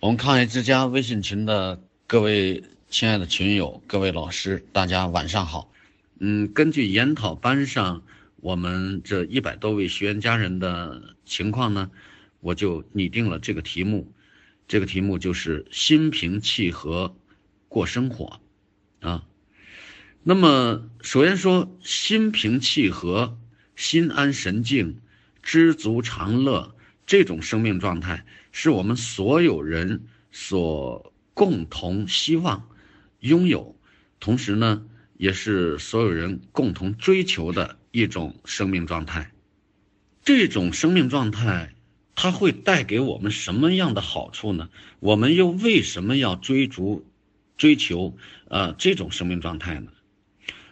我们抗癌之家微信群的各位亲爱的群友、各位老师，大家晚上好。嗯，根据研讨班上我们这一百多位学员家人的情况呢，我就拟定了这个题目。这个题目就是心平气和过生活啊。那么，首先说心平气和、心安神静、知足常乐这种生命状态，是我们所有人所共同希望拥有，同时呢，也是所有人共同追求的一种生命状态。这种生命状态，它会带给我们什么样的好处呢？我们又为什么要追逐、追求呃这种生命状态呢？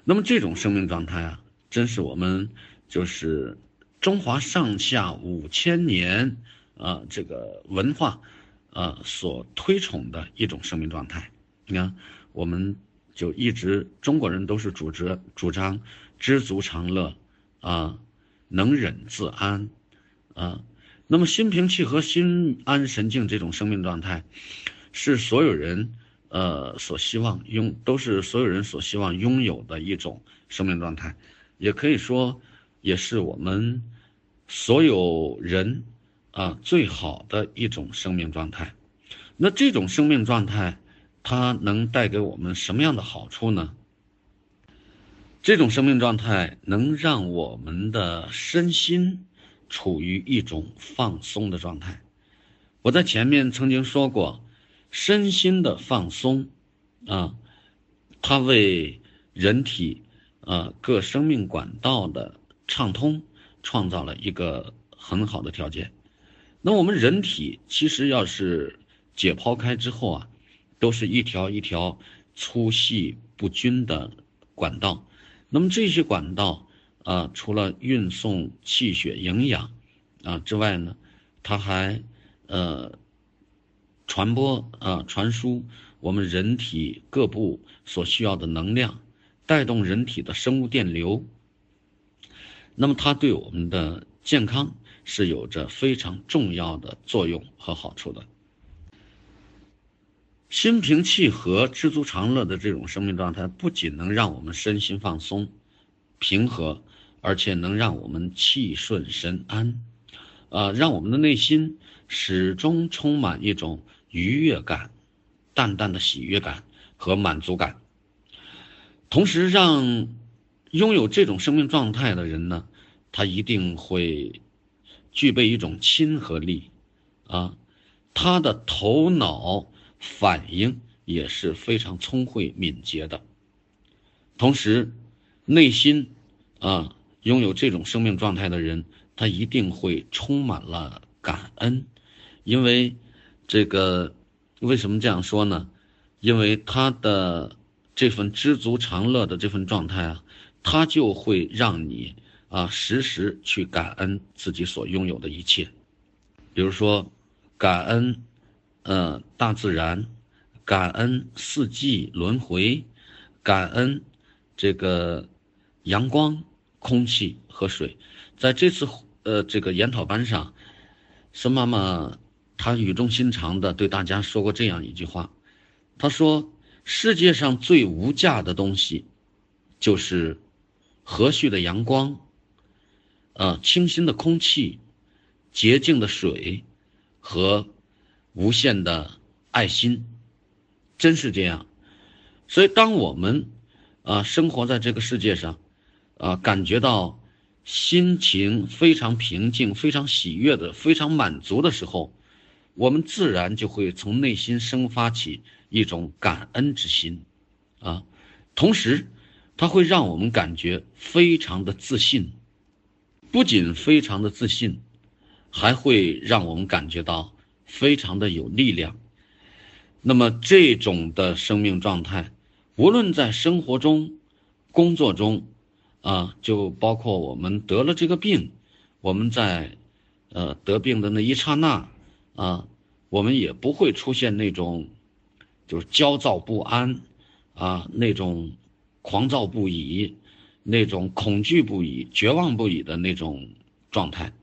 那么这种生命状态啊，真是我们就是中华上下五千年啊这个文化啊所推崇的一种生命状态。你看，我们就一直中国人都是主张主张知足常乐啊，能忍自安啊。那么心平气和、心安神静这种生命状态，是所有人。呃，所希望拥都是所有人所希望拥有的一种生命状态，也可以说，也是我们所有人啊最好的一种生命状态。那这种生命状态，它能带给我们什么样的好处呢？这种生命状态能让我们的身心处于一种放松的状态。我在前面曾经说过。身心的放松，啊，它为人体啊各生命管道的畅通创造了一个很好的条件。那我们人体其实要是解剖开之后啊，都是一条一条粗细不均的管道。那么这些管道啊，除了运送气血营养啊之外呢，它还呃。传播啊，传输我们人体各部所需要的能量，带动人体的生物电流。那么它对我们的健康是有着非常重要的作用和好处的。心平气和、知足常乐的这种生命状态，不仅能让我们身心放松、平和，而且能让我们气顺神安，啊，让我们的内心始终充满一种。愉悦感、淡淡的喜悦感和满足感，同时让拥有这种生命状态的人呢，他一定会具备一种亲和力，啊，他的头脑反应也是非常聪慧敏捷的，同时内心啊拥有这种生命状态的人，他一定会充满了感恩，因为。这个为什么这样说呢？因为他的这份知足常乐的这份状态啊，他就会让你啊时时去感恩自己所拥有的一切，比如说感恩，呃大自然，感恩四季轮回，感恩这个阳光、空气和水。在这次呃这个研讨班上，孙妈妈。她语重心长的对大家说过这样一句话，她说：“世界上最无价的东西，就是和煦的阳光，呃，清新的空气，洁净的水，和无限的爱心。”真是这样。所以，当我们啊生活在这个世界上，啊感觉到心情非常平静、非常喜悦的、非常满足的时候。我们自然就会从内心生发起一种感恩之心，啊，同时，它会让我们感觉非常的自信，不仅非常的自信，还会让我们感觉到非常的有力量。那么这种的生命状态，无论在生活中、工作中，啊，就包括我们得了这个病，我们在，呃，得病的那一刹那。啊，我们也不会出现那种，就是焦躁不安，啊，那种狂躁不已，那种恐惧不已、绝望不已的那种状态，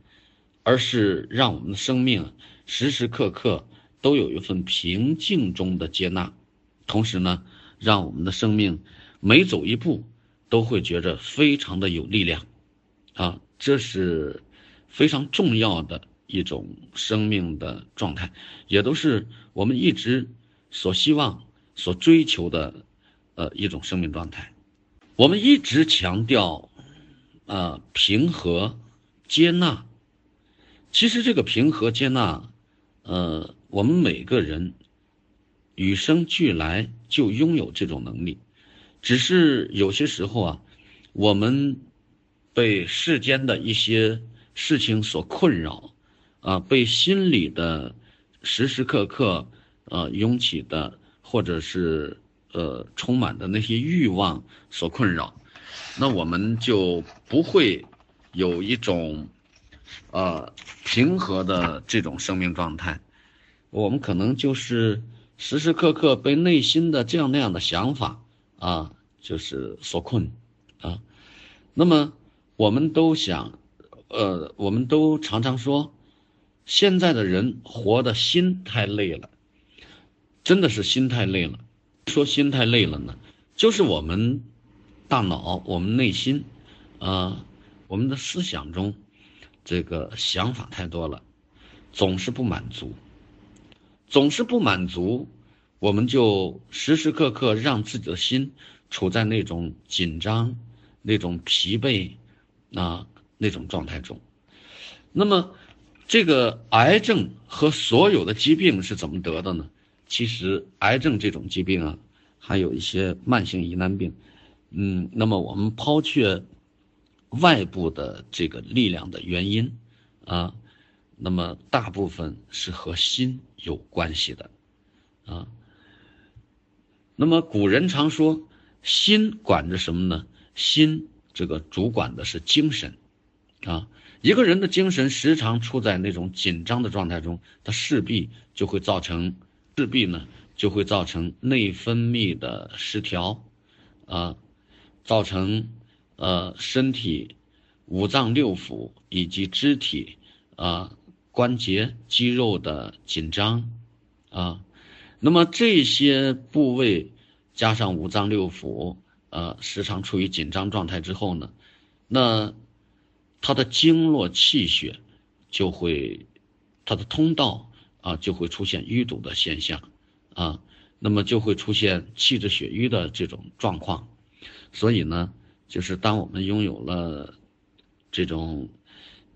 而是让我们的生命时时刻刻都有一份平静中的接纳，同时呢，让我们的生命每走一步都会觉着非常的有力量，啊，这是非常重要的一种生命的状态，也都是我们一直所希望、所追求的，呃，一种生命状态。我们一直强调，啊，平和、接纳。其实这个平和、接纳，呃，我们每个人与生俱来就拥有这种能力，只是有些时候啊，我们被世间的一些事情所困扰，啊，被心里的时时刻刻呃涌起的，或者是。呃，充满的那些欲望所困扰，那我们就不会有一种呃平和的这种生命状态。我们可能就是时时刻刻被内心的这样那样的想法啊，就是所困啊。那么我们都想，呃，我们都常常说，现在的人活的心太累了，真的是心太累了。说心太累了呢，就是我们大脑、我们内心，啊，我们的思想中，这个想法太多了，总是不满足，总是不满足，我们就时时刻刻让自己的心处在那种紧张、那种疲惫啊那种状态中。那么，这个癌症和所有的疾病是怎么得的呢？其实，癌症这种疾病啊，还有一些慢性疑难病，嗯，那么我们抛却外部的这个力量的原因啊，那么大部分是和心有关系的啊。那么古人常说，心管着什么呢？心这个主管的是精神啊。一个人的精神时常处在那种紧张的状态中，他势必就会造成。势必呢就会造成内分泌的失调，啊，造成呃身体五脏六腑以及肢体啊关节肌肉的紧张，啊，那么这些部位加上五脏六腑呃时常处于紧张状态之后呢，那它的经络气血就会它的通道。啊，就会出现淤堵的现象，啊，那么就会出现气滞血瘀的这种状况，所以呢，就是当我们拥有了这种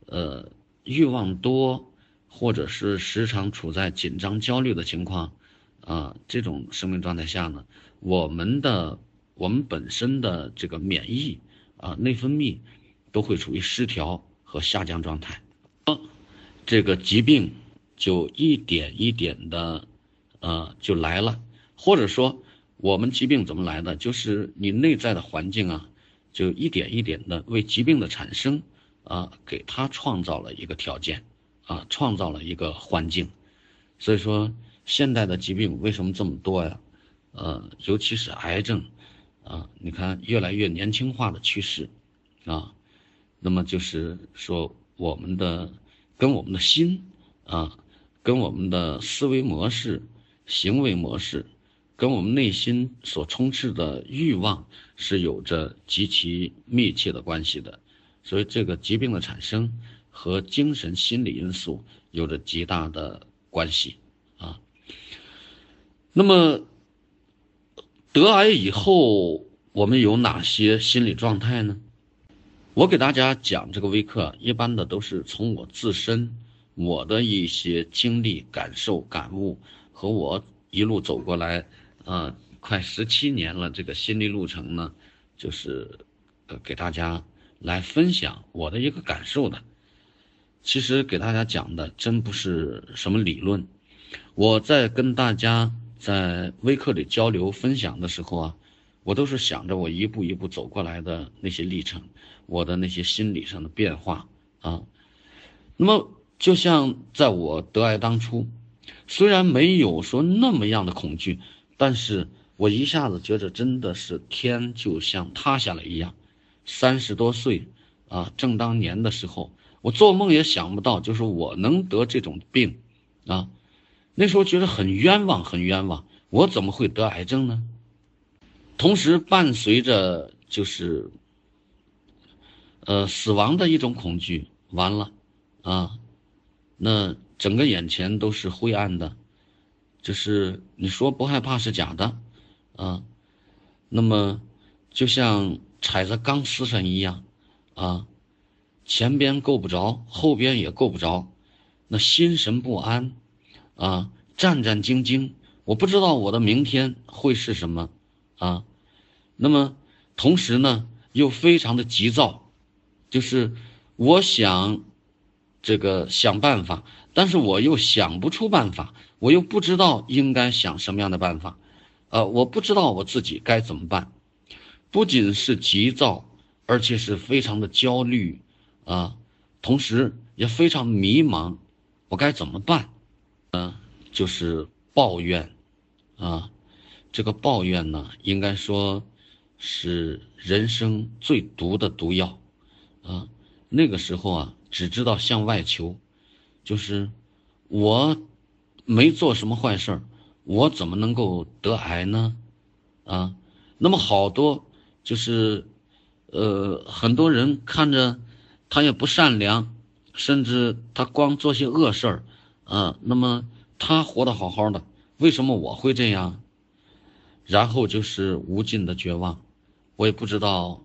呃欲望多，或者是时常处在紧张焦虑的情况，啊，这种生命状态下呢，我们的我们本身的这个免疫啊内分泌都会处于失调和下降状态，这个疾病。就一点一点的，呃，就来了，或者说，我们疾病怎么来的？就是你内在的环境啊，就一点一点的为疾病的产生啊，给他创造了一个条件，啊，创造了一个环境。所以说，现代的疾病为什么这么多呀？呃，尤其是癌症，啊，你看越来越年轻化的趋势，啊，那么就是说，我们的跟我们的心啊。跟我们的思维模式、行为模式，跟我们内心所充斥的欲望是有着极其密切的关系的，所以这个疾病的产生和精神心理因素有着极大的关系啊。那么得癌以后，我们有哪些心理状态呢？我给大家讲这个微课，一般的都是从我自身。我的一些经历、感受、感悟，和我一路走过来，呃，快十七年了，这个心理路程呢，就是，呃，给大家来分享我的一个感受的。其实给大家讲的真不是什么理论，我在跟大家在微课里交流分享的时候啊，我都是想着我一步一步走过来的那些历程，我的那些心理上的变化啊，那么。就像在我得癌当初，虽然没有说那么样的恐惧，但是我一下子觉着真的是天就像塌下来一样。三十多岁啊，正当年的时候，我做梦也想不到，就是我能得这种病，啊，那时候觉得很冤枉，很冤枉，我怎么会得癌症呢？同时伴随着就是，呃，死亡的一种恐惧。完了，啊，那整个眼前都是灰暗的，就是你说不害怕是假的，啊，那么就像踩在钢丝上一样，啊，前边够不着，后边也够不着，那心神不安，啊，战战兢兢，我不知道我的明天会是什么，啊，那么同时呢又非常的急躁，就是。我想，这个想办法，但是我又想不出办法，我又不知道应该想什么样的办法，呃，我不知道我自己该怎么办，不仅是急躁，而且是非常的焦虑，啊，同时也非常迷茫，我该怎么办？嗯，就是抱怨，啊，这个抱怨呢，应该说是人生最毒的毒药，啊。那个时候啊，只知道向外求，就是我没做什么坏事，我怎么能够得癌呢？啊，那么好多就是呃，很多人看着他也不善良，甚至他光做些恶事儿啊，那么他活得好好的，为什么我会这样？然后就是无尽的绝望，我也不知道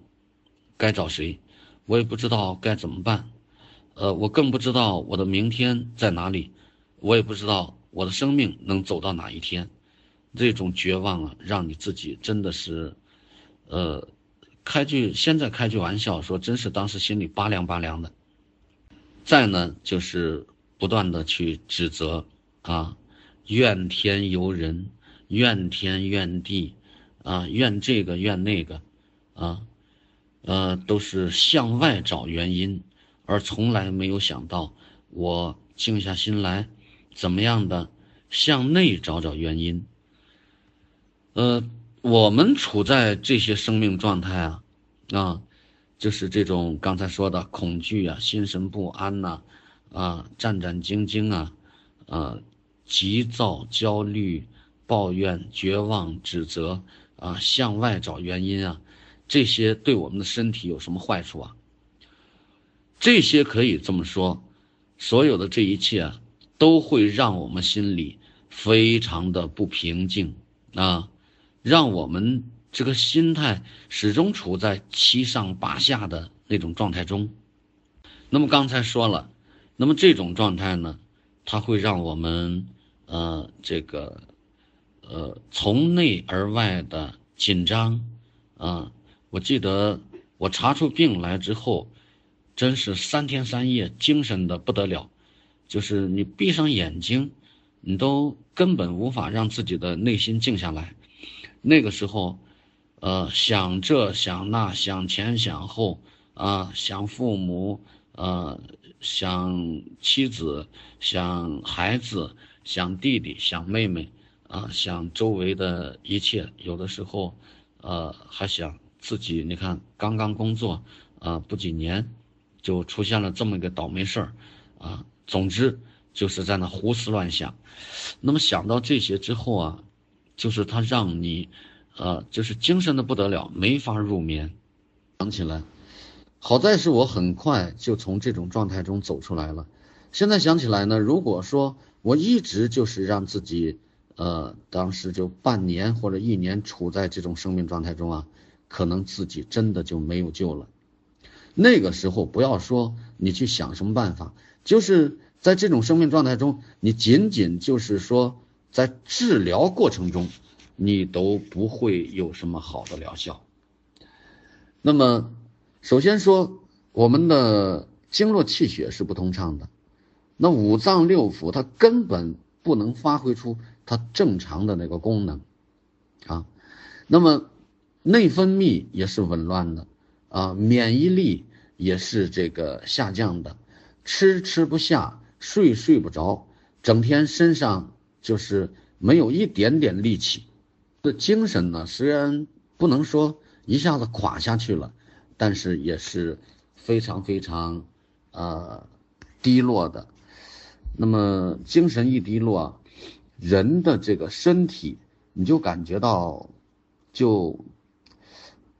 该找谁。我也不知道该怎么办，呃，我更不知道我的明天在哪里，我也不知道我的生命能走到哪一天，这种绝望啊，让你自己真的是，呃，开句现在开句玩笑说，真是当时心里拔凉拔凉的。再呢，就是不断的去指责啊，怨天尤人，怨天怨地，啊，怨这个怨那个，啊。呃，都是向外找原因，而从来没有想到我静下心来，怎么样的向内找找原因。呃，我们处在这些生命状态啊，啊，就是这种刚才说的恐惧啊、心神不安呐，啊，战战兢兢啊，啊，急躁、焦虑、抱怨、绝望、指责啊，向外找原因啊。这些对我们的身体有什么坏处啊？这些可以这么说，所有的这一切啊，都会让我们心里非常的不平静啊，让我们这个心态始终处在七上八下的那种状态中。那么刚才说了，那么这种状态呢，它会让我们呃这个呃从内而外的紧张啊。我记得我查出病来之后，真是三天三夜精神的不得了，就是你闭上眼睛，你都根本无法让自己的内心静下来。那个时候，呃，想这想那，想前想后啊，想父母，呃，想妻子，想孩子，想弟弟，想妹妹，啊，想周围的一切，有的时候，呃，还想。自己你看，刚刚工作，啊，不几年，就出现了这么一个倒霉事儿，啊，总之就是在那胡思乱想。那么想到这些之后啊，就是他让你，呃，就是精神的不得了，没法入眠。想起来，好在是我很快就从这种状态中走出来了。现在想起来呢，如果说我一直就是让自己，呃，当时就半年或者一年处在这种生命状态中啊。可能自己真的就没有救了。那个时候，不要说你去想什么办法，就是在这种生命状态中，你仅仅就是说在治疗过程中，你都不会有什么好的疗效。那么，首先说我们的经络气血是不通畅的，那五脏六腑它根本不能发挥出它正常的那个功能啊。那么。内分泌也是紊乱的，啊，免疫力也是这个下降的，吃吃不下，睡睡不着，整天身上就是没有一点点力气，这精神呢，虽然不能说一下子垮下去了，但是也是非常非常，呃，低落的。那么精神一低落，人的这个身体，你就感觉到就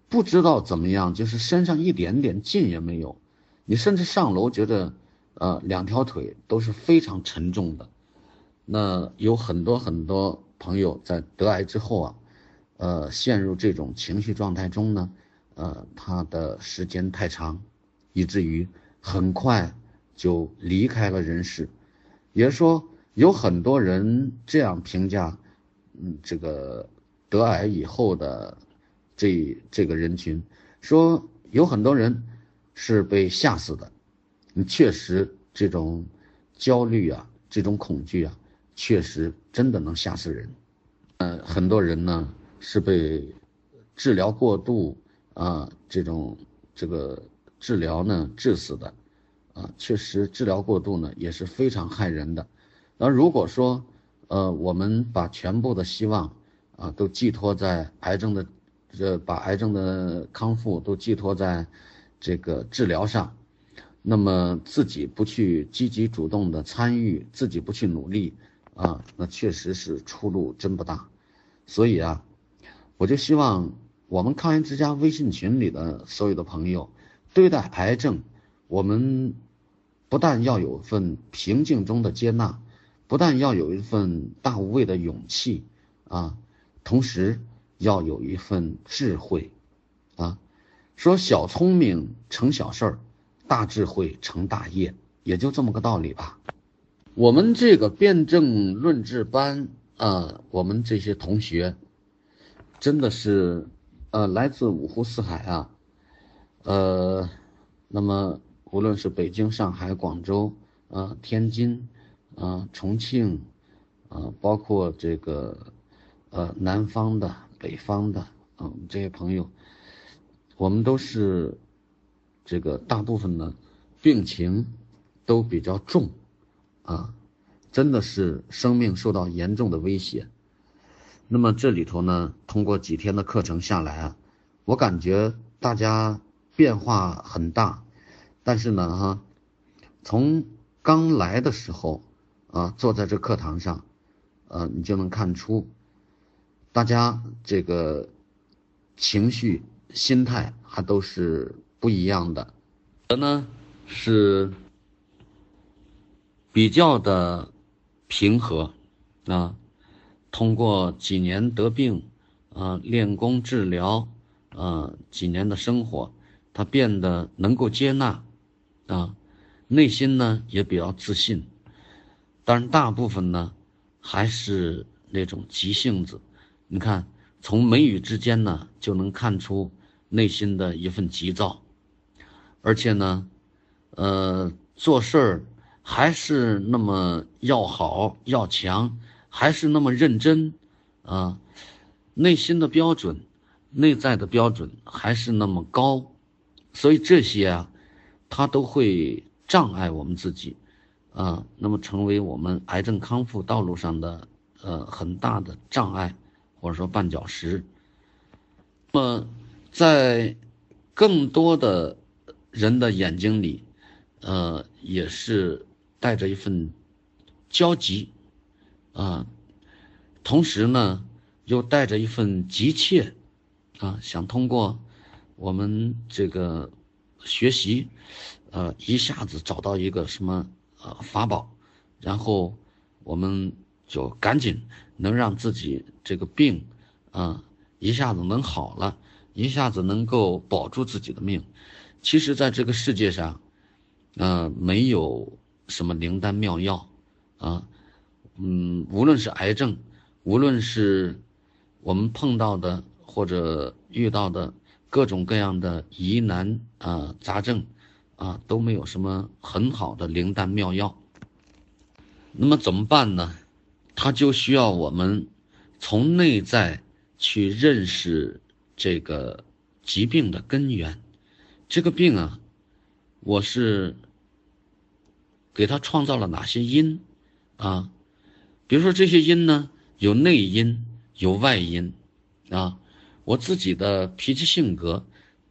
不知道怎么样，就是身上一点点劲也没有，你甚至上楼觉得呃两条腿都是非常沉重的。那有很多很多朋友在得癌之后啊，呃，陷入这种情绪状态中呢，呃，他的时间太长，以至于很快就离开了人世。也就是说，有很多人这样评价，嗯，这个得癌以后的这这个人群，说有很多人是被吓死的。你确实这种焦虑啊，这种恐惧啊。确实，真的能吓死人。呃，很多人呢是被治疗过度啊，这种这个治疗呢致死的，啊，确实治疗过度呢也是非常害人的。那如果说，呃，我们把全部的希望啊都寄托在癌症的，这把癌症的康复都寄托在这个治疗上，那么自己不去积极主动的参与，自己不去努力。啊，那确实是出路真不大，所以啊，我就希望我们抗癌之家微信群里的所有的朋友，对待癌症，我们不但要有一份平静中的接纳，不但要有一份大无畏的勇气啊，同时要有一份智慧啊，说小聪明成小事儿，大智慧成大业，也就这么个道理吧。我们这个辩证论治班啊，我们这些同学真的是呃来自五湖四海啊，呃，那么无论是北京、上海、广州啊、天津啊、重庆啊，包括这个呃南方的、北方的啊，这些朋友，我们都是这个大部分呢病情都比较重。啊，真的是生命受到严重的威胁。那么这里头呢，通过几天的课程下来啊，我感觉大家变化很大。但是呢，哈，从刚来的时候啊，坐在这课堂上，呃，你就能看出，大家这个情绪、心态还都是不一样的。的呢是。比较的平和啊，通过几年得病啊，练功治疗啊，几年的生活，他变得能够接纳啊，内心呢也比较自信。但是大部分呢还是那种急性子，你看从眉宇之间呢就能看出内心的一份急躁，而且呢，呃，做事儿。还是那么要好要强，还是那么认真，啊，内心的标准，内在的标准还是那么高，所以这些啊，它都会障碍我们自己，啊，那么成为我们癌症康复道路上的呃很大的障碍，或者说绊脚石。那么，在更多的人的眼睛里，呃，也是。带着一份焦急，啊，同时呢，又带着一份急切，啊，想通过我们这个学习，呃，一下子找到一个什么呃法宝，然后我们就赶紧能让自己这个病，啊，一下子能好了，一下子能够保住自己的命。其实，在这个世界上，呃，没有。什么灵丹妙药，啊，嗯，无论是癌症，无论是我们碰到的或者遇到的各种各样的疑难啊杂症，啊，都没有什么很好的灵丹妙药。那么怎么办呢？它就需要我们从内在去认识这个疾病的根源。这个病啊，我是。给他创造了哪些因，啊，比如说这些因呢，有内因，有外因，啊，我自己的脾气性格，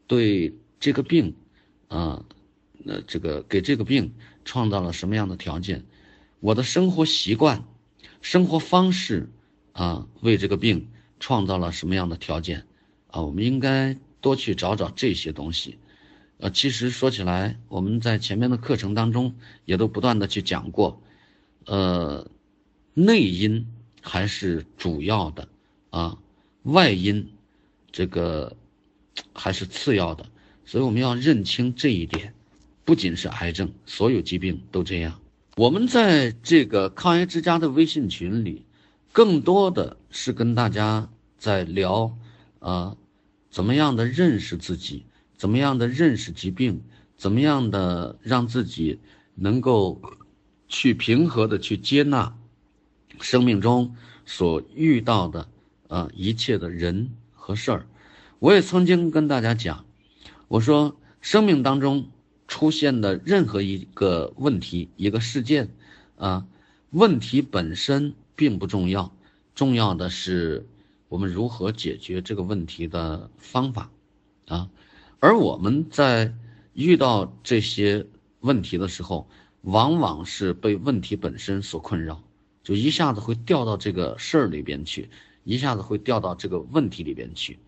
对这个病，啊，那这个给这个病创造了什么样的条件？我的生活习惯，生活方式啊为这个病创造了什么样的条件啊？我们应该多去找找这些东西。呃，其实说起来，我们在前面的课程当中也都不断的去讲过，呃，内因还是主要的啊，外因这个还是次要的，所以我们要认清这一点。不仅是癌症，所有疾病都这样。我们在这个抗癌之家的微信群里，更多的是跟大家在聊，啊，怎么样的认识自己。怎么样的认识疾病？怎么样的让自己能够去平和的去接纳生命中所遇到的啊一切的人和事儿？我也曾经跟大家讲，我说生命当中出现的任何一个问题、一个事件啊，问题本身并不重要，重要的是我们如何解决这个问题的方法啊。而我们在遇到这些问题的时候，往往是被问题本身所困扰，就一下子会掉到这个事儿里边去，一下子会掉到这个问题里边去，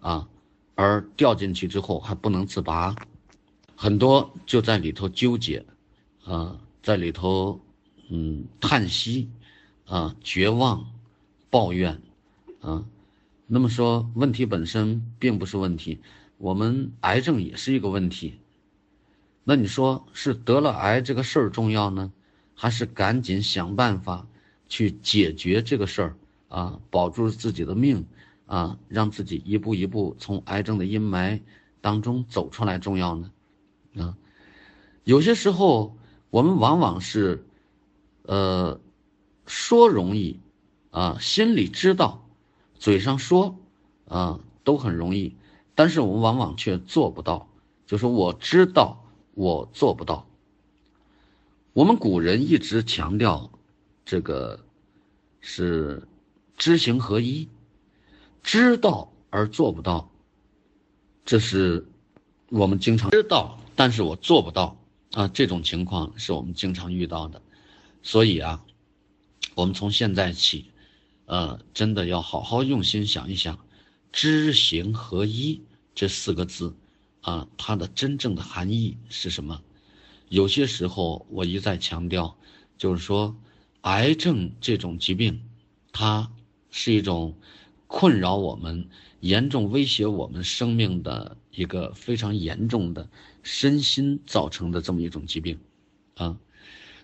啊，而掉进去之后还不能自拔，很多就在里头纠结，啊，在里头，嗯，叹息，啊，绝望，抱怨，啊，那么说问题本身并不是问题。我们癌症也是一个问题，那你说是得了癌这个事儿重要呢，还是赶紧想办法去解决这个事儿啊，保住自己的命啊，让自己一步一步从癌症的阴霾当中走出来重要呢？啊，有些时候我们往往是，呃，说容易，啊，心里知道，嘴上说，啊，都很容易。但是我们往往却做不到，就是我知道我做不到。我们古人一直强调，这个是知行合一，知道而做不到，这是我们经常知道，但是我做不到啊，这种情况是我们经常遇到的。所以啊，我们从现在起，呃，真的要好好用心想一想。知行合一这四个字，啊，它的真正的含义是什么？有些时候我一再强调，就是说，癌症这种疾病，它是一种困扰我们、严重威胁我们生命的一个非常严重的身心造成的这么一种疾病，啊，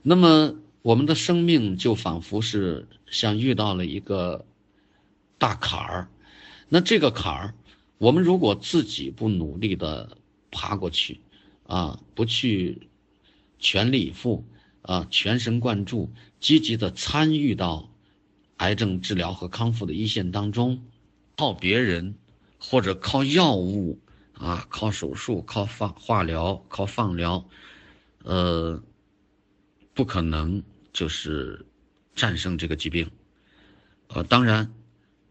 那么我们的生命就仿佛是像遇到了一个大坎儿。那这个坎儿，我们如果自己不努力的爬过去，啊，不去全力以赴，啊，全神贯注，积极的参与到癌症治疗和康复的一线当中，靠别人或者靠药物，啊，靠手术、靠放化疗、靠放疗，呃，不可能就是战胜这个疾病，呃，当然。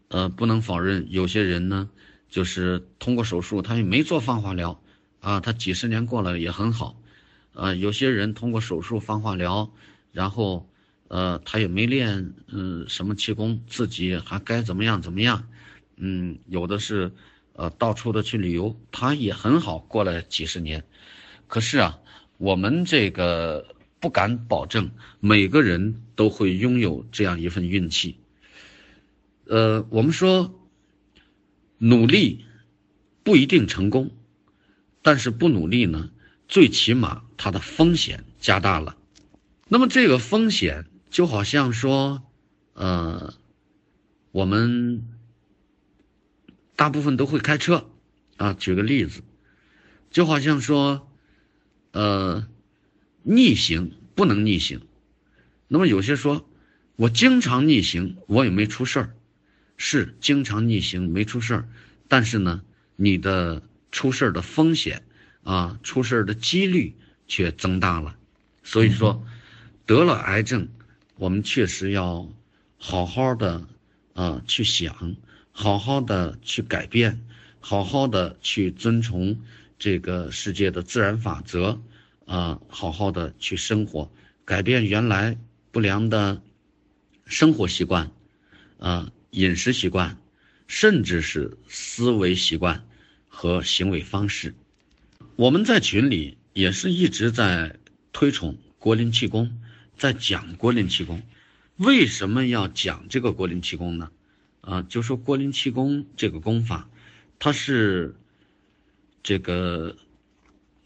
呃，不能否认，有些人呢，就是通过手术，他也没做放化疗，啊，他几十年过了也很好，呃，有些人通过手术放化疗，然后，呃，他也没练，嗯，什么气功，自己还该怎么样怎么样，嗯，有的是，呃，到处的去旅游，他也很好，过了几十年，可是啊，我们这个不敢保证每个人都会拥有这样一份运气。呃，我们说，努力不一定成功，但是不努力呢，最起码它的风险加大了。那么这个风险就好像说，呃，我们大部分都会开车啊，举个例子，就好像说，呃，逆行不能逆行。那么有些说，我经常逆行，我也没出事儿。是经常逆行没出事儿，但是呢，你的出事儿的风险啊，出事儿的几率却增大了。所以说，得了癌症，我们确实要好好的啊去想，好好的去改变，好好的去遵从这个世界的自然法则啊，好好的去生活，改变原来不良的生活习惯，啊，饮食习惯，甚至是思维习惯和行为方式。我们在群里也是一直在推崇国林气功，在讲国林气功。为什么要讲这个国林气功呢？啊，就说国林气功这个功法，它是这个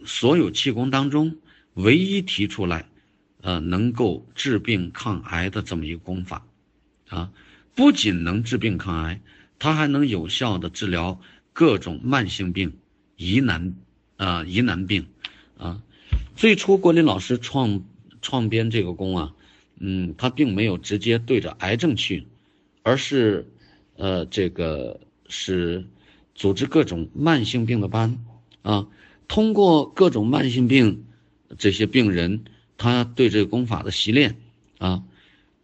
所有气功当中唯一提出来，呃，能够治病抗癌的这么一个功法，啊，不仅能治病抗癌，它还能有效的治疗各种慢性病、疑难啊疑难病，啊，最初郭林老师创创编这个功啊。嗯，他并没有直接对着癌症去，而是，呃，这个是组织各种慢性病的班，啊，通过各种慢性病这些病人，他对这个功法的习练，啊，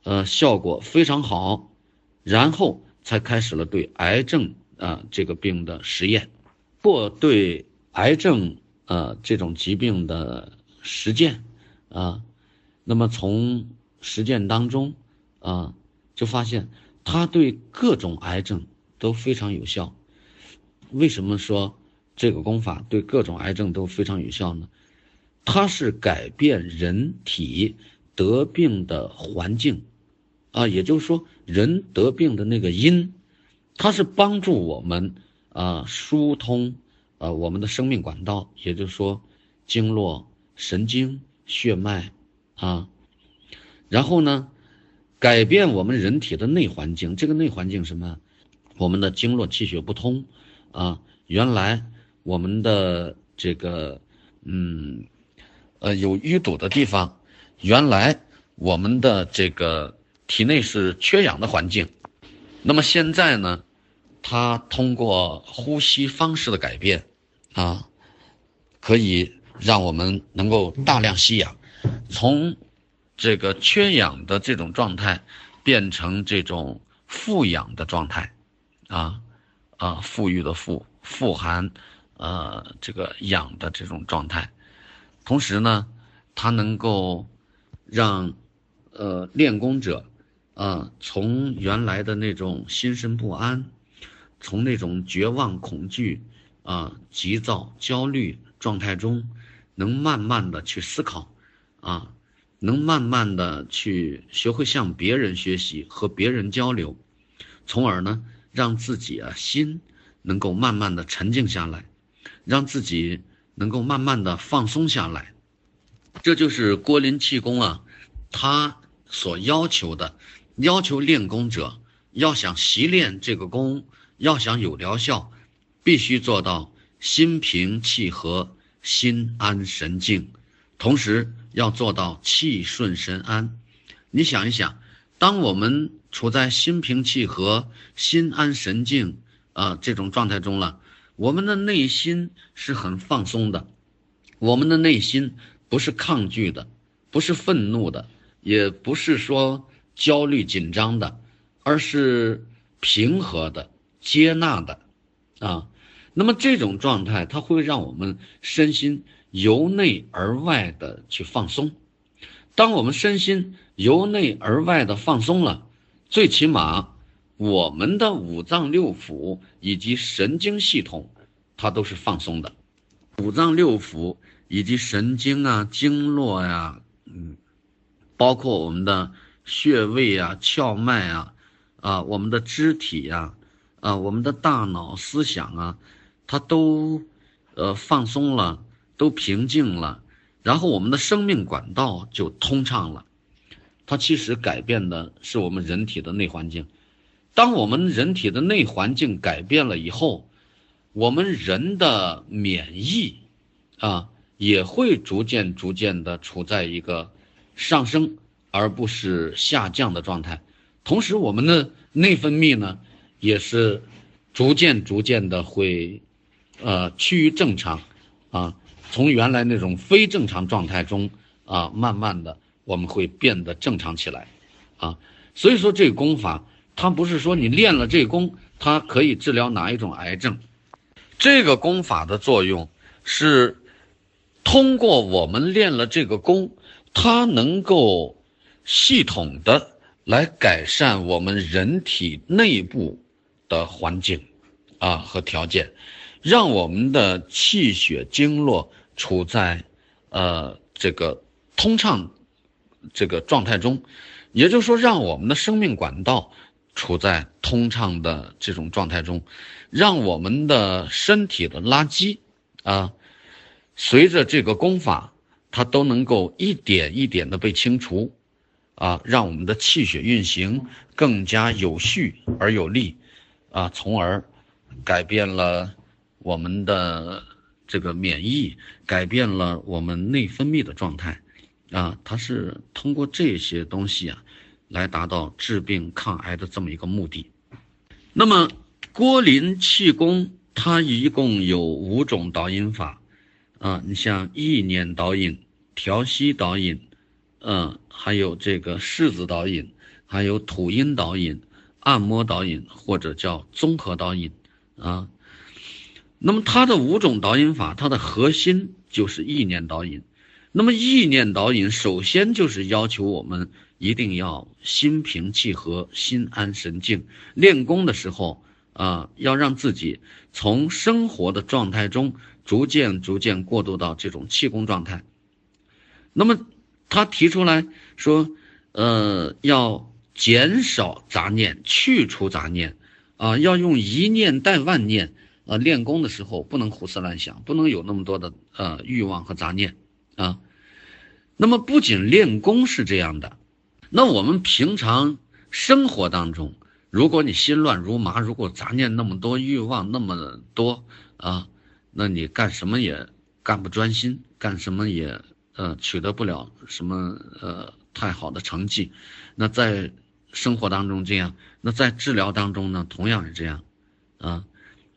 呃，效果非常好，然后才开始了对癌症啊这个病的实验，或对癌症呃这种疾病的实践，啊，那么从。实践当中，啊，就发现它对各种癌症都非常有效。为什么说这个功法对各种癌症都非常有效呢？它是改变人体得病的环境，啊，也就是说人得病的那个因，它是帮助我们啊疏通啊我们的生命管道，也就是说经络、神经、血脉啊。然后呢，改变我们人体的内环境。这个内环境什么？我们的经络气血不通啊。原来我们的这个嗯呃有淤堵的地方，原来我们的这个体内是缺氧的环境。那么现在呢，它通过呼吸方式的改变啊，可以让我们能够大量吸氧，从。这个缺氧的这种状态，变成这种富氧的状态，啊，啊，富裕的富，富含，呃，这个氧的这种状态。同时呢，它能够让，呃，练功者，啊，从原来的那种心神不安，从那种绝望、恐惧，啊，急躁、焦虑状态中，能慢慢的去思考，啊。能慢慢的去学会向别人学习和别人交流，从而呢让自己啊心能够慢慢的沉静下来，让自己能够慢慢的放松下来，这就是郭林气功啊，他所要求的，要求练功者要想习练这个功，要想有疗效，必须做到心平气和，心安神静，同时。要做到气顺神安，你想一想，当我们处在心平气和、心安神静啊这种状态中了，我们的内心是很放松的，我们的内心不是抗拒的，不是愤怒的，也不是说焦虑紧张的，而是平和的、接纳的，啊，那么这种状态它会让我们身心。由内而外的去放松，当我们身心由内而外的放松了，最起码我们的五脏六腑以及神经系统，它都是放松的。五脏六腑以及神经啊、经络呀，嗯，包括我们的穴位啊、窍脉啊，啊，我们的肢体呀，啊，我们的大脑思想啊，它都呃放松了。都平静了，然后我们的生命管道就通畅了。它其实改变的是我们人体的内环境。当我们人体的内环境改变了以后，我们人的免疫啊也会逐渐逐渐的处在一个上升而不是下降的状态。同时，我们的内分泌呢也是逐渐逐渐的会呃趋于正常啊。从原来那种非正常状态中啊，慢慢的我们会变得正常起来，啊，所以说这个功法，它不是说你练了这功，它可以治疗哪一种癌症，这个功法的作用是通过我们练了这个功，它能够系统的来改善我们人体内部的环境啊和条件，让我们的气血经络处在呃这个通畅这个状态中，也就是说，让我们的生命管道处在通畅的这种状态中，让我们的身体的垃圾啊，随着这个功法。它都能够一点一点的被清除，啊，让我们的气血运行更加有序而有力，啊，从而改变了我们的这个免疫，改变了我们内分泌的状态，啊，它是通过这些东西啊，来达到治病抗癌的这么一个目的。那么郭林气功它一共有五种导引法。啊，你像意念导引、调息导引，嗯，还有这个式子导引，还有吐音导引、按摩导引或者叫综合导引啊。那么它的五种导引法，它的核心就是意念导引。那么意念导引首先就是要求我们一定要心平气和、心安神静。练功的时候啊，要让自己从生活的状态中。逐渐逐渐过渡到这种气功状态，那么他提出来说，呃，要减少杂念，去除杂念，啊，要用一念带万念，啊，练功的时候不能胡思乱想，不能有那么多的呃欲望和杂念，啊，那么不仅练功是这样的，那我们平常生活当中，如果你心乱如麻，如果杂念那么多，欲望那么多，啊。那你干什么也干不专心，干什么也呃取得不了什么呃太好的成绩。那在生活当中这样，那在治疗当中呢，同样是这样，啊，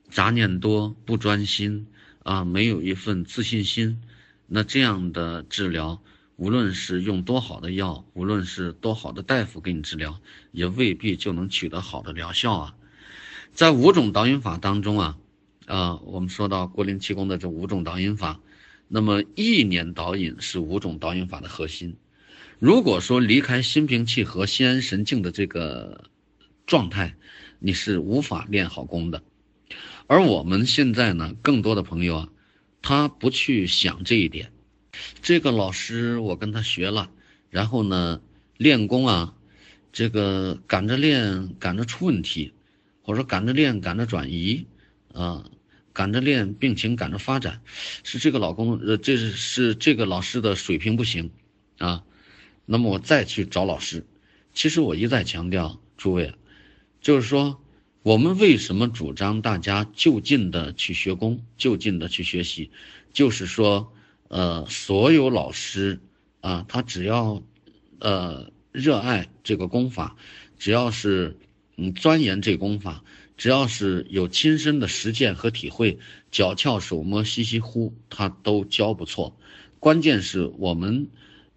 杂念多，不专心啊，没有一份自信心，那这样的治疗，无论是用多好的药，无论是多好的大夫给你治疗，也未必就能取得好的疗效啊。在五种导引法当中啊。啊，我们说到国林气功的这五种导引法，那么意念导引是五种导引法的核心。如果说离开心平气和、心安神静的这个状态，你是无法练好功的。而我们现在呢，更多的朋友啊，他不去想这一点。这个老师我跟他学了，然后呢，练功啊，这个赶着练赶着出问题，或者说赶着练赶着转移啊。赶着练，病情赶着发展，是这个老公呃，这是是这个老师的水平不行，啊，那么我再去找老师。其实我一再强调，诸位，就是说，我们为什么主张大家就近的去学功，就近的去学习，就是说，呃，所有老师啊，他只要，呃，热爱这个功法，只要是嗯钻研这功法。只要是有亲身的实践和体会，脚翘手摸吸吸呼，他都教不错。关键是我们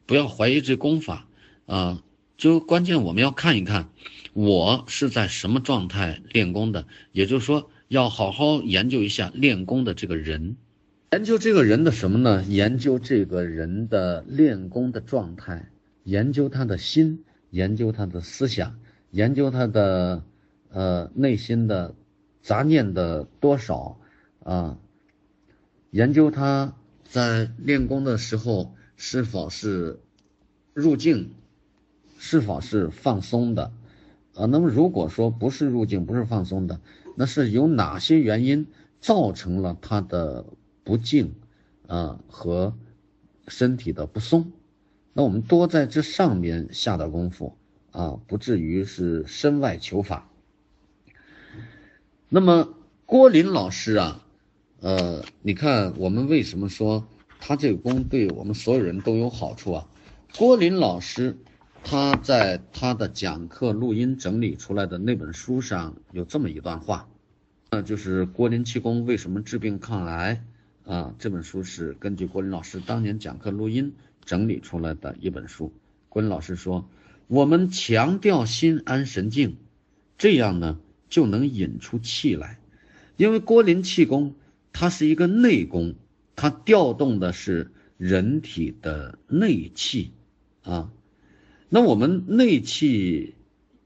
不要怀疑这功法啊，就关键我们要看一看我是在什么状态练功的。也就是说，要好好研究一下练功的这个人，研究这个人的什么呢？研究这个人的练功的状态，研究他的心，研究他的思想，研究他的。呃，内心的杂念的多少啊？研究他在练功的时候是否是入境，是否是放松的啊？那么如果说不是入境，不是放松的，那是有哪些原因造成了他的不静啊和身体的不松？那我们多在这上面下点功夫啊，不至于是身外求法。那么郭林老师啊，呃，你看我们为什么说他这个功对我们所有人都有好处啊？郭林老师他在他的讲课录音整理出来的那本书上有这么一段话，那就是郭林气功为什么治病抗癌啊？这本书是根据郭林老师当年讲课录音整理出来的一本书。郭林老师说，我们强调心安神静，这样呢。就能引出气来，因为郭林气功它是一个内功，它调动的是人体的内气啊。那我们内气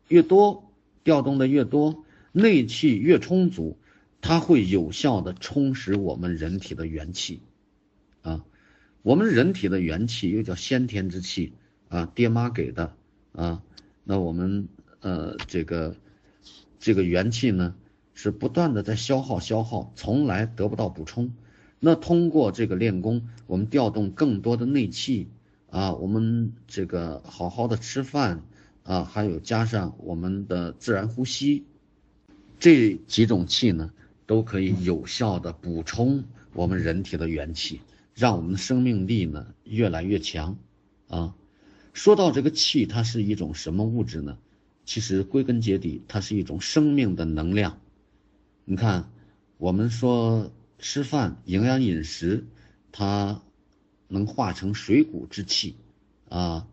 越多，调动的越多，内气越充足，它会有效的充实我们人体的元气，啊，我们人体的元气又叫先天之气啊，爹妈给的啊，那我们呃这个这个元气呢是不断的在消耗消耗，从来得不到补充。那通过这个练功，我们调动更多的内气啊，我们这个好好的吃饭啊，还有加上我们的自然呼吸，这几种气呢，都可以有效的补充我们人体的元气，让我们的生命力呢越来越强啊。说到这个气，它是一种什么物质呢？其实归根结底，它是一种生命的能量。你看，我们说。吃饭营养饮食，它能化成水谷之气啊，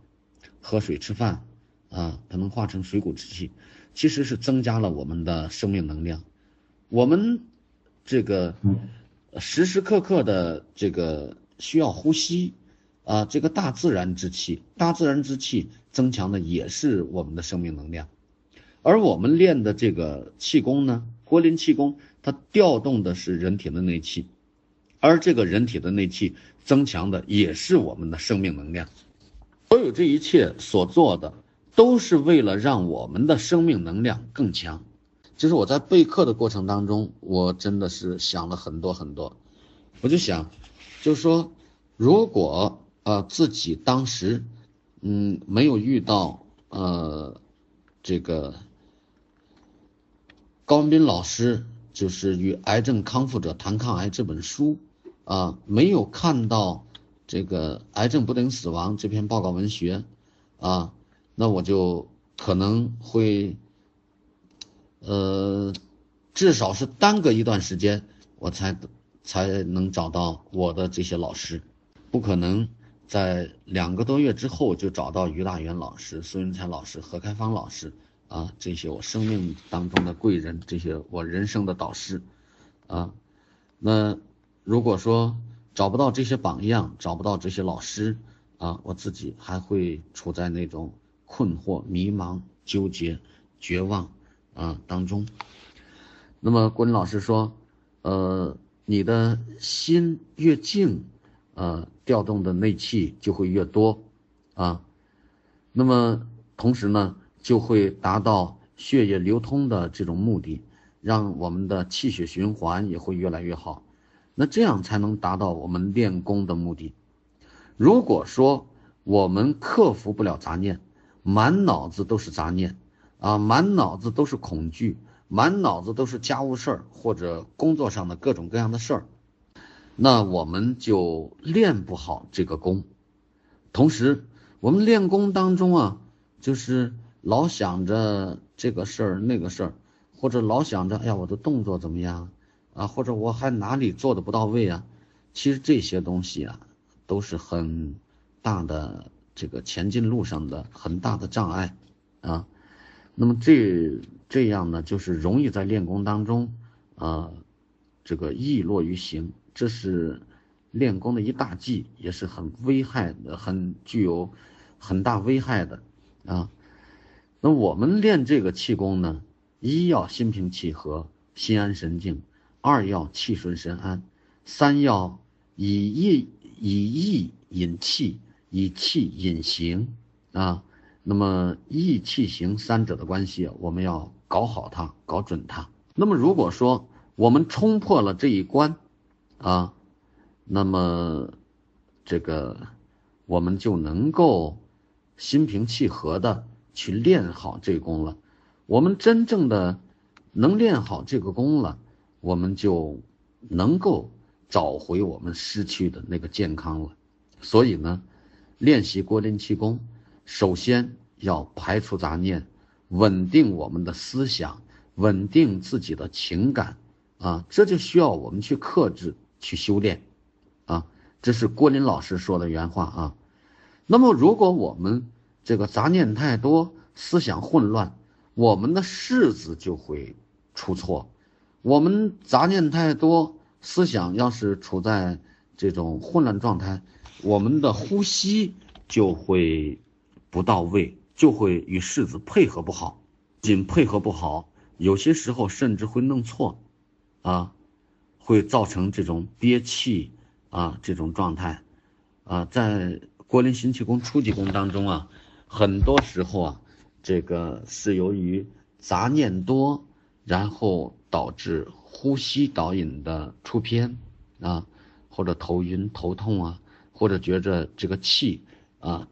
喝水吃饭啊，它能化成水谷之气，其实是增加了我们的生命能量。我们这个时时刻刻的这个需要呼吸啊，这个大自然之气，大自然之气增强的也是我们的生命能量。而我们练的这个气功呢，国林气功。它调动的是人体的内气，而这个人体的内气增强的也是我们的生命能量。所有这一切所做的，都是为了让我们的生命能量更强。就是我在备课的过程当中，我真的是想了很多很多。我就想，就是说，如果呃自己当时嗯没有遇到呃这个高文斌老师。就是与癌症康复者谈抗癌这本书，啊，没有看到这个癌症不等于死亡这篇报告文学，啊，那我就可能会，呃，至少是耽搁一段时间，我才才能找到我的这些老师，不可能在两个多月之后就找到于大元老师、孙云才老师、何开芳老师。啊，这些我生命当中的贵人，这些我人生的导师，啊，那如果说找不到这些榜样，找不到这些老师，啊，我自己还会处在那种困惑、迷茫、纠结、绝望啊当中。那么郭林老师说，呃，你的心越静，呃，调动的内气就会越多，啊，那么同时呢？就会达到血液流通的这种目的，让我们的气血循环也会越来越好，那这样才能达到我们练功的目的。如果说我们克服不了杂念，满脑子都是杂念，啊，满脑子都是恐惧，满脑子都是家务事儿或者工作上的各种各样的事儿，那我们就练不好这个功。同时，我们练功当中啊，就是。老想着这个事儿那个事儿，或者老想着哎呀我的动作怎么样啊，或者我还哪里做的不到位啊？其实这些东西啊，都是很大的这个前进路上的很大的障碍啊。那么这这样呢，就是容易在练功当中啊，这个易落于形，这是练功的一大忌，也是很危害，很具有很大危害的啊。那我们练这个气功呢，一要心平气和、心安神静；二要气顺神安；三要以意以意引气，以气引形啊。那么意气形三者的关系，我们要搞好它，搞准它。那么如果说我们冲破了这一关啊，那么这个我们就能够心平气和的。去练好这功了，我们真正的能练好这个功了，我们就能够找回我们失去的那个健康了。所以呢，练习郭林气功，首先要排除杂念，稳定我们的思想，稳定自己的情感啊，这就需要我们去克制、去修炼啊。这是郭林老师说的原话啊。那么，如果我们这个杂念太多，思想混乱，我们的式子就会出错。我们杂念太多，思想要是处在这种混乱状态，我们的呼吸就会不到位，就会与式子配合不好。仅配合不好，有些时候甚至会弄错，啊，会造成这种憋气啊这种状态，啊，在郭林行气功初级功当中啊，很多时候啊，这个是由于杂念多，然后导致呼吸导引的出偏啊，或者头晕头痛啊，或者觉着这个气啊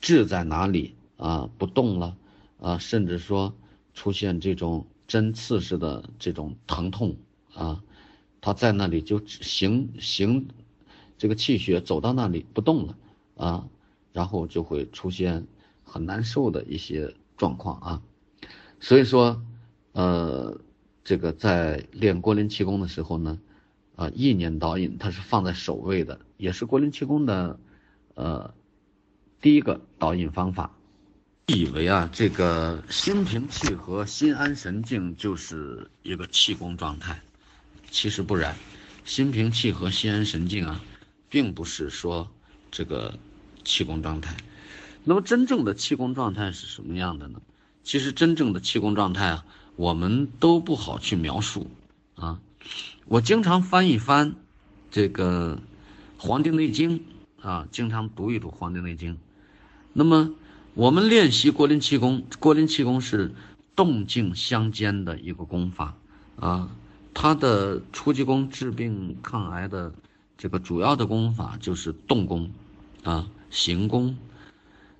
滞在哪里啊不动了。啊，甚至说出现这种针刺似的这种疼痛啊，他在那里就行行，这个气血走到那里不动了啊，然后就会出现很难受的一些状况啊。所以说，呃，这个在练郭林气功的时候呢，啊，意念导引它是放在首位的，也是郭林气功的呃第一个导引方法。以为啊，这个心平气和、心安神静就是一个气功状态，其实不然。心平气和、心安神静啊，并不是说这个气功状态。那么真正的气功状态是什么样的呢？其实真正的气功状态啊，我们都不好去描述啊。我经常翻一翻这个《黄帝内经》啊，经常读一读《黄帝内经》，那么。我们练习郭林气功，郭林气功是动静相间的一个功法啊。它的初级功治病抗癌的这个主要的功法就是动功啊，行功。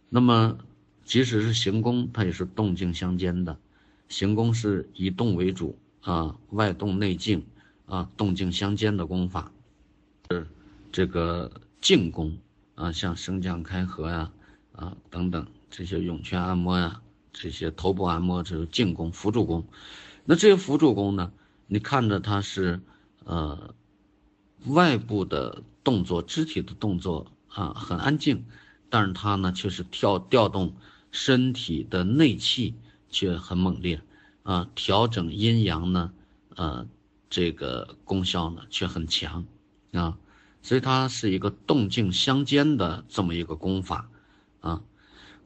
那么即使是行功，它也是动静相间的。行功是以动为主啊，外动内静啊，动静相间的功法。是这个静功啊，像升降开合呀啊等等。这些涌泉按摩呀，这些头部按摩，这是静功、辅助功。那这些辅助功呢？你看着它是，呃，外部的动作、肢体的动作啊，很安静，但是它呢，却是调调动身体的内气，却很猛烈啊，调整阴阳呢，呃，这个功效呢，却很强啊，所以它是一个动静相间的这么一个功法啊。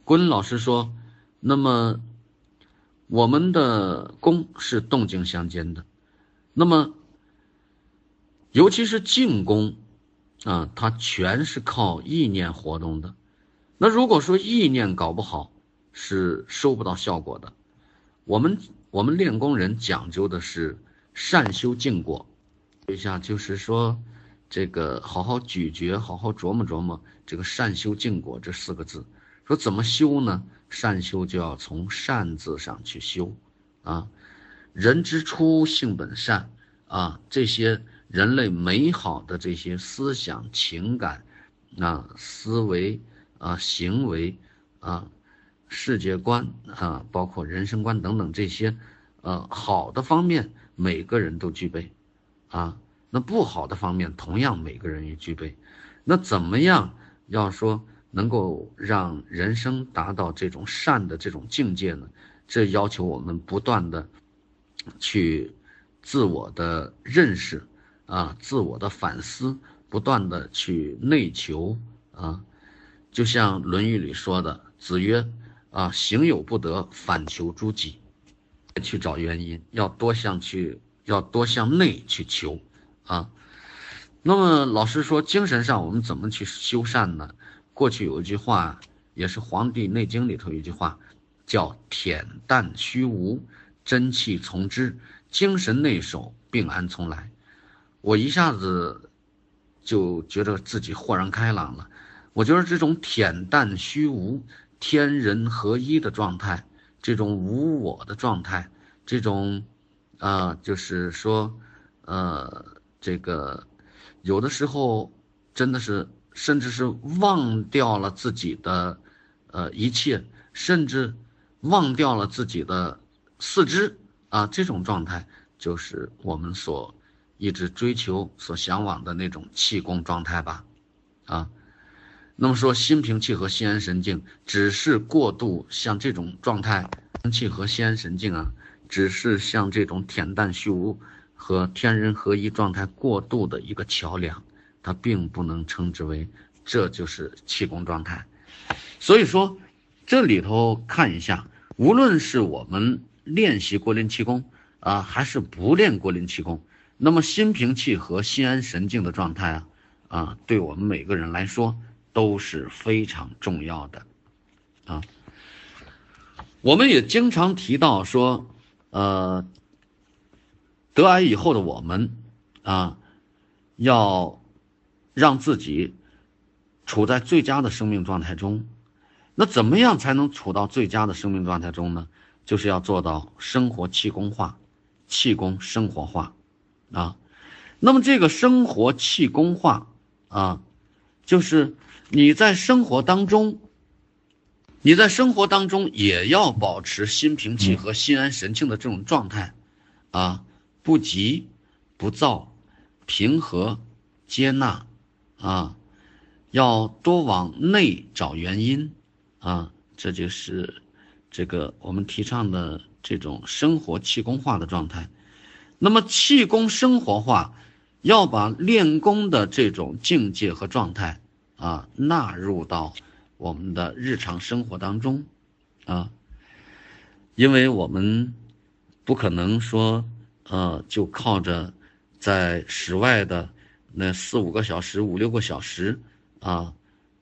郭老师说：“那么，我们的功是动静相间的，那么，尤其是静功，啊，它全是靠意念活动的。那如果说意念搞不好，是收不到效果的。我们我们练功人讲究的是善修静果，一下就是说，这个好好咀嚼，好好琢磨琢磨这个善修静果这四个字。”说怎么修呢？善修就要从善字上去修，啊，人之初性本善，啊，这些人类美好的这些思想、情感，啊，思维啊，行为啊，世界观啊，包括人生观等等这些，呃，好的方面每个人都具备，啊，那不好的方面同样每个人也具备，那怎么样要说？能够让人生达到这种善的这种境界呢？这要求我们不断的去自我的认识啊，自我的反思，不断的去内求啊。就像《论语》里说的：“子曰啊，行有不得，反求诸己。”去找原因，要多向去，要多向内去求啊。那么老师说，精神上我们怎么去修善呢？过去有一句话，也是《黄帝内经》里头一句话，叫“恬淡虚无，真气从之，精神内守，病安从来”。我一下子就觉得自己豁然开朗了。我觉得这种恬淡虚无、天人合一的状态，这种无我的状态，这种，啊，就是说，呃，这个有的时候真的是。甚至是忘掉了自己的，呃，一切，甚至忘掉了自己的四肢啊，这种状态就是我们所一直追求、所向往的那种气功状态吧，啊，那么说心平气和、心安神静，只是过度像这种状态，气和心安神静啊，只是像这种恬淡虚无和天人合一状态过渡的一个桥梁。它并不能称之为，这就是气功状态。所以说，这里头看一下，无论是我们练习国林气功啊，还是不练国林气功，那么心平气和、心安神静的状态啊，啊，对我们每个人来说都是非常重要的，啊。我们也经常提到说，呃，得癌以后的我们啊，要让自己处在最佳的生命状态中。那怎么样才能处到最佳的生命状态中呢？就是要做到生活气功化，气功生活化，啊，那么这个生活气功化啊，就是你在生活当中，你在生活当中也要保持心平气和、心安神静的这种状态，啊，不急不躁，平和接纳，啊，要多往内找原因。啊，这就是这个我们提倡的这种生活气功化的状态。那么气功生活化，要把练功的这种境界和状态啊纳入到我们的日常生活当中啊，因为我们不可能说呃就靠着在室外的那四五个小时、五六个小时啊，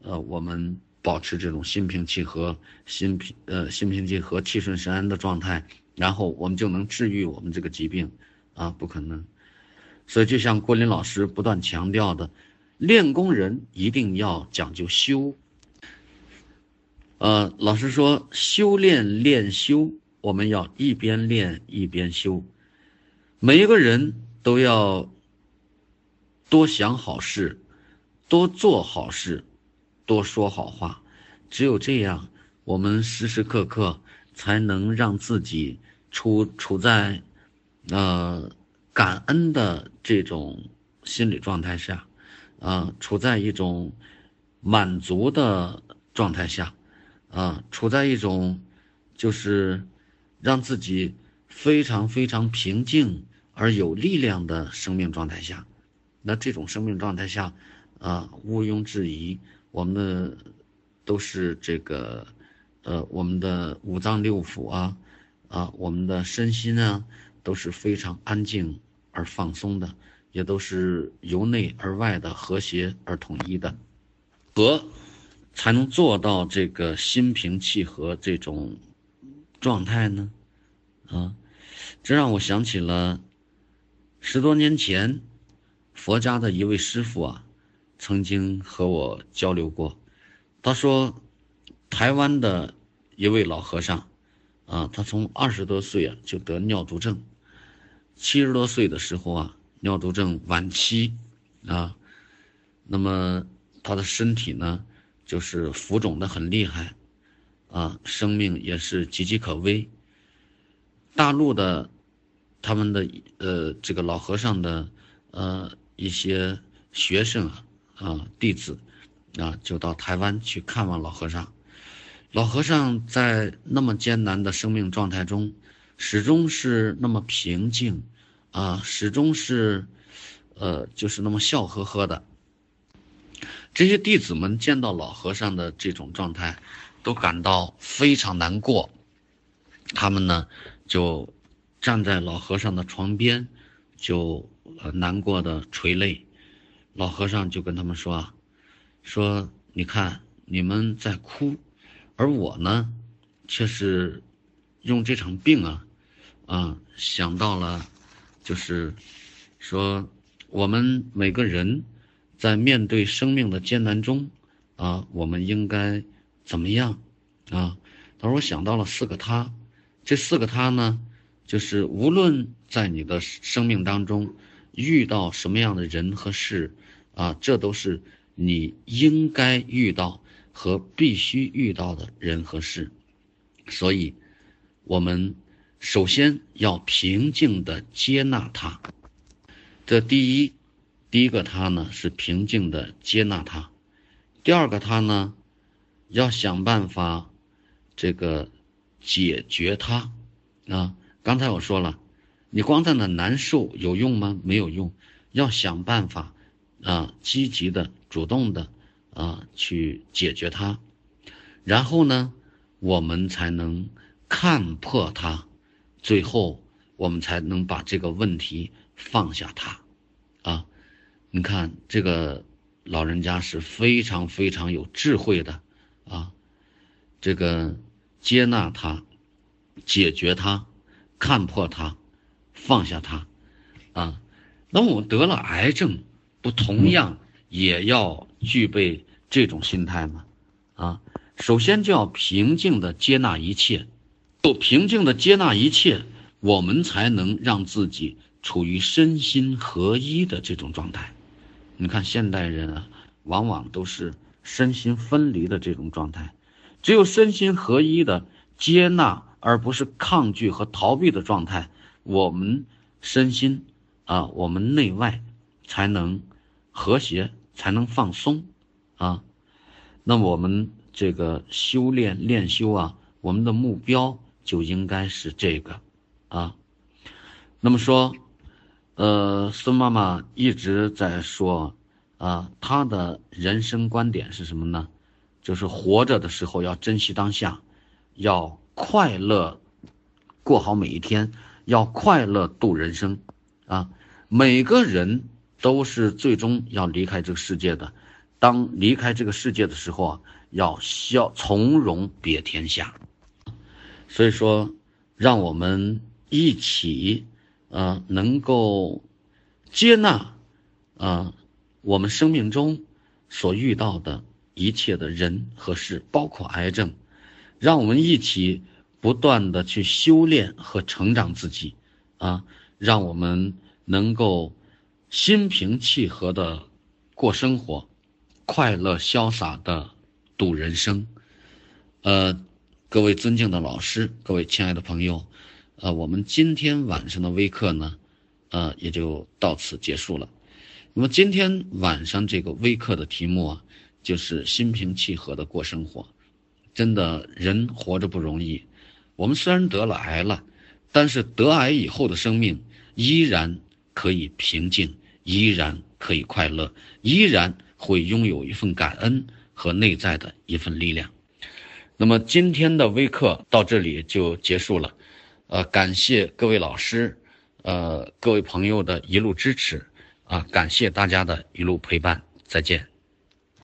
呃我们。保持这种心平气和、心平呃心平气和、气顺神安的状态，然后我们就能治愈我们这个疾病，啊，不可能。所以就像郭林老师不断强调的，练功人一定要讲究修。呃，老师说修炼练修，我们要一边练一边修。每一个人都要多想好事，多做好事。多说好话，只有这样，我们时时刻刻才能让自己处处在，呃，感恩的这种心理状态下，啊，处在一种满足的状态下，啊，处在一种就是让自己非常非常平静而有力量的生命状态下。那这种生命状态下，啊，毋庸置疑。我们的都是这个，呃，我们的五脏六腑啊，啊，我们的身心呢都是非常安静而放松的，也都是由内而外的和谐而统一的，和才能做到这个心平气和这种状态呢？啊，这让我想起了十多年前佛家的一位师傅啊。曾经和我交流过，他说，台湾的一位老和尚，啊，他从二十多岁啊就得尿毒症，七十多岁的时候啊，尿毒症晚期，啊，那么他的身体呢，就是浮肿的很厉害，啊，生命也是岌岌可危。大陆的，他们的呃这个老和尚的呃一些学生啊。啊，弟子，啊，就到台湾去看望老和尚。老和尚在那么艰难的生命状态中，始终是那么平静，啊，始终是，呃，就是那么笑呵呵的。这些弟子们见到老和尚的这种状态，都感到非常难过。他们呢，就站在老和尚的床边，就呃难过的垂泪。老和尚就跟他们说啊，说你看你们在哭，而我呢，却是用这场病啊，啊想到了，就是说我们每个人在面对生命的艰难中啊，我们应该怎么样啊？他说我想到了四个他，这四个他呢，就是无论在你的生命当中遇到什么样的人和事。啊，这都是你应该遇到和必须遇到的人和事，所以，我们首先要平静的接纳他。这第一，第一个他呢是平静的接纳他，第二个他呢，要想办法这个解决他。啊，刚才我说了，你光在那难受有用吗？没有用，要想办法。啊，积极的、主动的，啊，去解决它，然后呢，我们才能看破它，最后我们才能把这个问题放下它，啊，你看这个老人家是非常非常有智慧的啊，这个接纳他，解决他，看破它，放下它，啊，那我们得了癌症，不同样也要具备这种心态吗？啊，首先就要平静的接纳一切。不平静的接纳一切，我们才能让自己处于身心合一的这种状态。你看，现代人啊，往往都是身心分离的这种状态。只有身心合一的接纳，而不是抗拒和逃避的状态，我们身心啊，我们内外才能和谐，才能放松啊。那我们这个修炼练修啊，我们的目标。就应该是这个，啊，那么说，呃，孙妈妈一直在说，啊，她的人生观点是什么呢？就是活着的时候要珍惜当下，要快乐过好每一天，要快乐度人生，啊，每个人都是最终要离开这个世界的，当离开这个世界的时候啊，要消从容别天下。所以说，让我们一起，呃，能够接纳，啊，我们生命中所遇到的一切的人和事，包括癌症，让我们一起不断的去修炼和成长自己，啊，让我们能够心平气和的过生活，快乐潇洒的度人生，呃。各位尊敬的老师，各位亲爱的朋友，呃，我们今天晚上的微课呢，呃，也就到此结束了。那么今天晚上这个微课的题目啊，就是心平气和的过生活。真的，人活着不容易。我们虽然得了癌了，但是得癌以后的生命依然可以平静，依然可以快乐，依然会拥有一份感恩和内在的一份力量。那么今天的微课到这里就结束了，呃，感谢各位老师，呃，各位朋友的一路支持，啊，感谢大家的一路陪伴，再见。